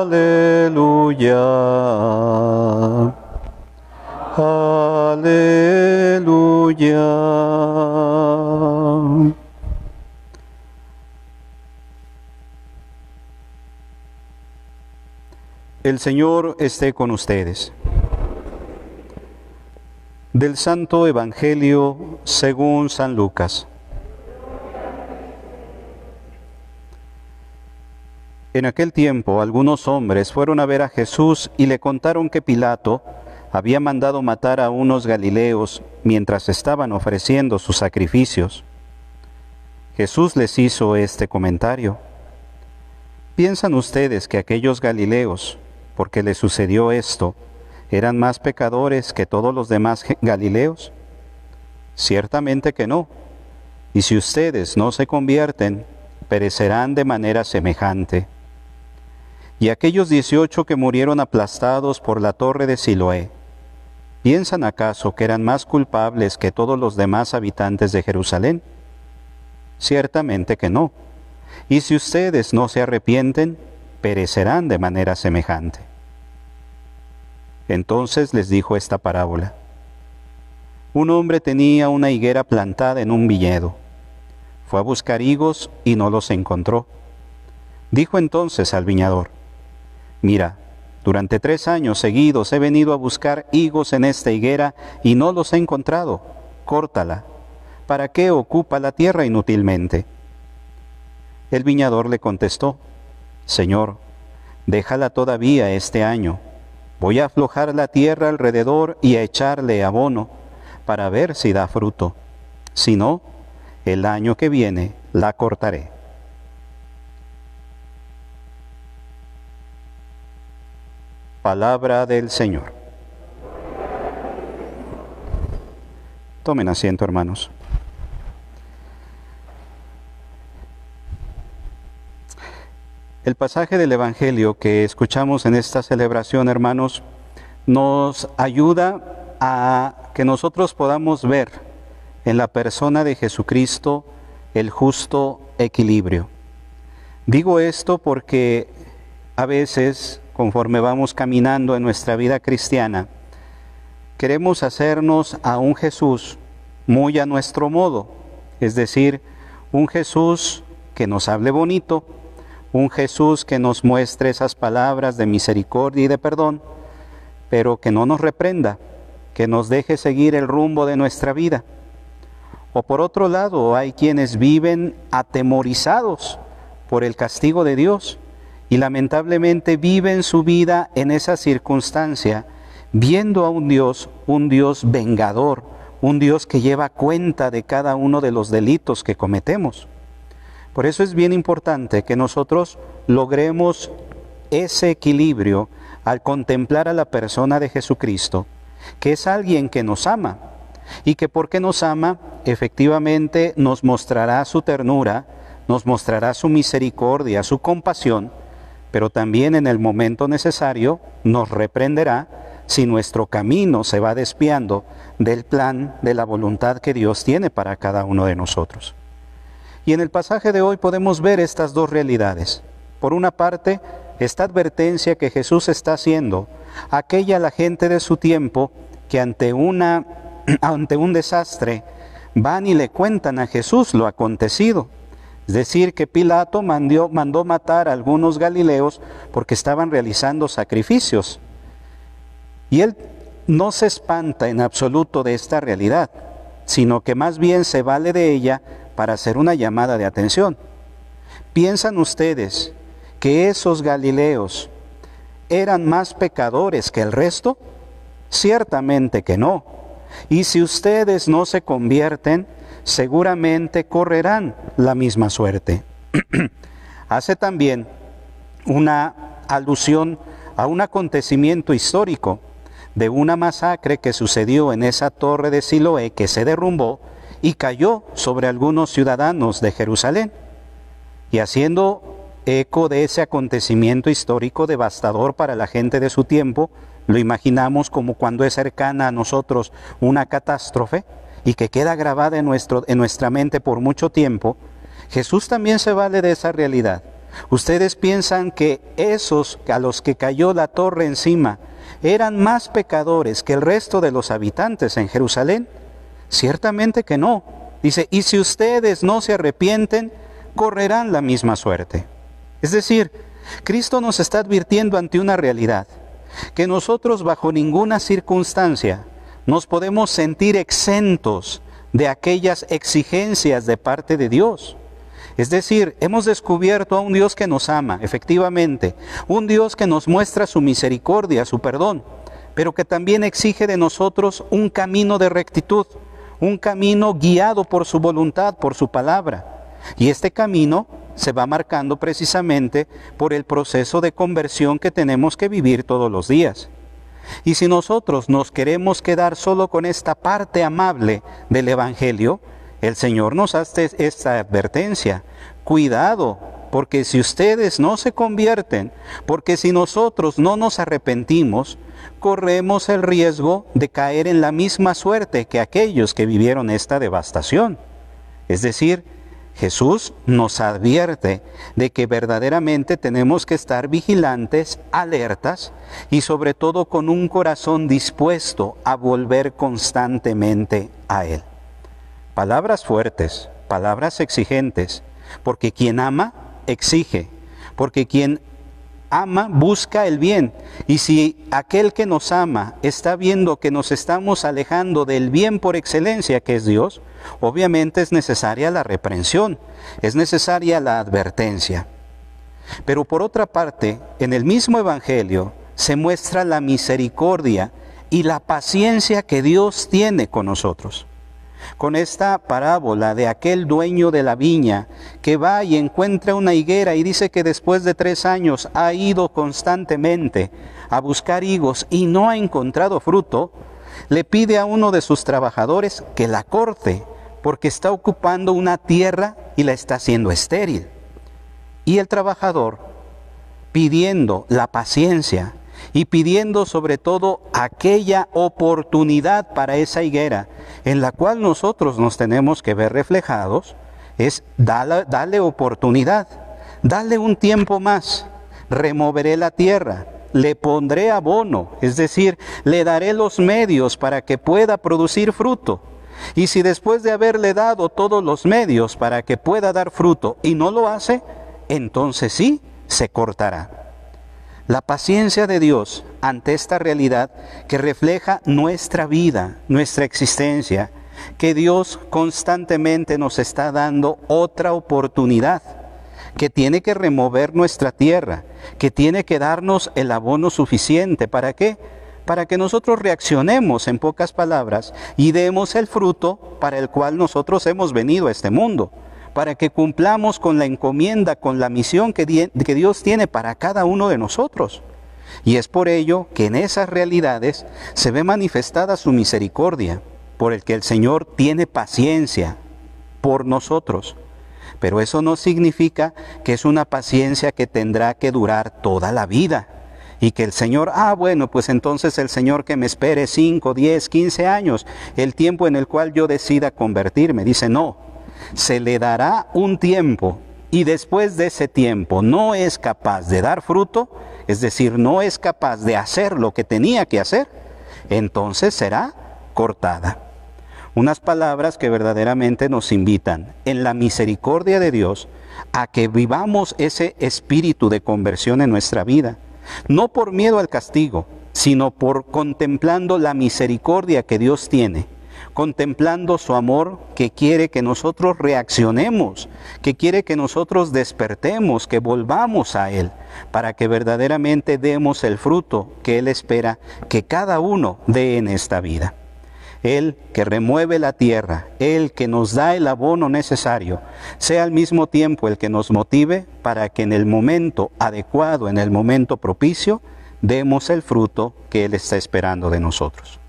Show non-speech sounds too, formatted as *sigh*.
aleluya. Aleluya. El Señor esté con ustedes. Del Santo Evangelio según San Lucas. En aquel tiempo algunos hombres fueron a ver a Jesús y le contaron que Pilato había mandado matar a unos galileos mientras estaban ofreciendo sus sacrificios. Jesús les hizo este comentario. ¿Piensan ustedes que aquellos galileos, porque les sucedió esto, eran más pecadores que todos los demás galileos? Ciertamente que no. Y si ustedes no se convierten, perecerán de manera semejante. Y aquellos dieciocho que murieron aplastados por la torre de Siloé, ¿Piensan acaso que eran más culpables que todos los demás habitantes de Jerusalén? Ciertamente que no. Y si ustedes no se arrepienten, perecerán de manera semejante. Entonces les dijo esta parábola. Un hombre tenía una higuera plantada en un viñedo. Fue a buscar higos y no los encontró. Dijo entonces al viñador, Mira, durante tres años seguidos he venido a buscar higos en esta higuera y no los he encontrado. Córtala. ¿Para qué ocupa la tierra inútilmente? El viñador le contestó, Señor, déjala todavía este año. Voy a aflojar la tierra alrededor y a echarle abono para ver si da fruto. Si no, el año que viene la cortaré. Palabra del Señor. Tomen asiento, hermanos. El pasaje del Evangelio que escuchamos en esta celebración, hermanos, nos ayuda a que nosotros podamos ver en la persona de Jesucristo el justo equilibrio. Digo esto porque a veces conforme vamos caminando en nuestra vida cristiana, queremos hacernos a un Jesús muy a nuestro modo, es decir, un Jesús que nos hable bonito, un Jesús que nos muestre esas palabras de misericordia y de perdón, pero que no nos reprenda, que nos deje seguir el rumbo de nuestra vida. O por otro lado, hay quienes viven atemorizados por el castigo de Dios y lamentablemente viven su vida en esa circunstancia, viendo a un Dios, un Dios vengador, un Dios que lleva cuenta de cada uno de los delitos que cometemos. Por eso es bien importante que nosotros logremos ese equilibrio al contemplar a la persona de Jesucristo, que es alguien que nos ama y que porque nos ama, efectivamente nos mostrará su ternura, nos mostrará su misericordia, su compasión, pero también en el momento necesario nos reprenderá si nuestro camino se va despiando del plan de la voluntad que Dios tiene para cada uno de nosotros. Y en el pasaje de hoy podemos ver estas dos realidades. Por una parte, esta advertencia que Jesús está haciendo aquella la gente de su tiempo que ante, una, *clears throat* ante un desastre van y le cuentan a Jesús lo acontecido es decir, que Pilato mandó, matar a algunos galileos porque estaban realizando sacrificios. Y él no se espanta en absoluto de esta realidad, sino que más bien se vale de ella para hacer una llamada de atención. ¿Piensan ustedes que esos galileos eran más pecadores que el resto? Ciertamente que no. Y si ustedes no se convierten, seguramente correrán la misma suerte. *clears throat* Hace también una alusión a un acontecimiento histórico de una masacre que sucedió en esa torre de Siloé que se derrumbó y cayó sobre algunos ciudadanos de Jerusalén. Y haciendo eco de ese acontecimiento histórico devastador para la gente de su tiempo, lo imaginamos como cuando es cercana a nosotros una catástrofe, y que queda grabada en, nuestro, en nuestra mente por mucho tiempo, Jesús también se vale de esa realidad. Ustedes piensan que esos a los que cayó la torre encima eran más pecadores que el resto de los habitantes en Jerusalén. Ciertamente que no. Dice, y si ustedes no se arrepienten, correrán la misma suerte. Es decir, Cristo nos está advirtiendo ante una realidad, que nosotros bajo ninguna circunstancia nos podemos sentir exentos de aquellas exigencias de parte de Dios. Es decir, hemos descubierto a un Dios que nos ama, efectivamente, un Dios que nos muestra su misericordia, su perdón, pero que también exige de nosotros un camino de rectitud, un camino guiado por su voluntad, por su palabra. Y este camino se va marcando precisamente por el proceso de conversión que tenemos que vivir todos los días. Y si nosotros nos queremos quedar solo con esta parte amable del Evangelio, el Señor nos hace esta advertencia. Cuidado, porque si ustedes no se convierten, porque si nosotros no nos arrepentimos, corremos el riesgo de caer en la misma suerte que aquellos que vivieron esta devastación. Es decir, Jesús nos advierte de que verdaderamente tenemos que estar vigilantes, alertas y sobre todo con un corazón dispuesto a volver constantemente a Él. Palabras fuertes, palabras exigentes, porque quien ama, exige, porque quien ama busca el bien. Y si aquel que nos ama está viendo que nos estamos alejando del bien por excelencia que es Dios, obviamente es necesaria la reprensión, es necesaria la advertencia. Pero por otra parte, en el mismo Evangelio se muestra la misericordia y la paciencia que Dios tiene con nosotros con esta parábola de aquel dueño de la viña que va y encuentra una higuera y dice que después de tres años ha ido constantemente a buscar higos y no ha encontrado fruto, le pide a uno de sus trabajadores que la corte porque está ocupando una tierra y la está haciendo estéril. Y el trabajador, pidiendo la paciencia y pidiendo sobre todo aquella oportunidad para esa higuera en la cual nosotros nos tenemos que ver reflejados, es dale, oportunidad, dale un tiempo más, removeré la tierra, le pondré abono, es decir, le daré los medios para que pueda producir fruto. Y si después de haberle dado todos los medios para que pueda dar fruto y no lo hace, entonces sí, se cortará. La paciencia de Dios ante esta realidad que refleja nuestra vida, nuestra existencia, que Dios constantemente nos está dando otra oportunidad, que tiene que remover nuestra tierra, que tiene que darnos el abono suficiente. ¿Para qué? Para que nosotros reaccionemos en pocas palabras y demos el fruto para el cual nosotros hemos venido a este mundo para que cumplamos con la encomienda, con la misión que, Dios tiene para cada uno de nosotros. Y es por ello que en esas realidades se ve manifestada su misericordia, por el que el Señor tiene paciencia por nosotros. Pero eso no significa que es una paciencia que tendrá que durar toda la vida. Y que el Señor, ah, bueno, pues entonces el Señor que me espere 5, 10, 15 años, el tiempo en el cual yo decida convertirme. Dice, no, se le dará un tiempo y después de ese tiempo no es capaz de dar fruto, es decir, no es capaz de hacer lo que tenía que hacer, entonces será cortada. Unas palabras que verdaderamente nos invitan en la misericordia de Dios a que vivamos ese espíritu de conversión en nuestra vida, no por miedo al castigo, sino por contemplando la misericordia que Dios tiene contemplando su amor que quiere que nosotros reaccionemos, que quiere que nosotros despertemos, que volvamos a Él, para que verdaderamente demos el fruto que Él espera que cada uno dé en esta vida. Él que remueve la tierra, Él que nos da el abono necesario, sea al mismo tiempo el que nos motive para que en el momento adecuado, en el momento propicio, demos el fruto que Él está esperando de nosotros.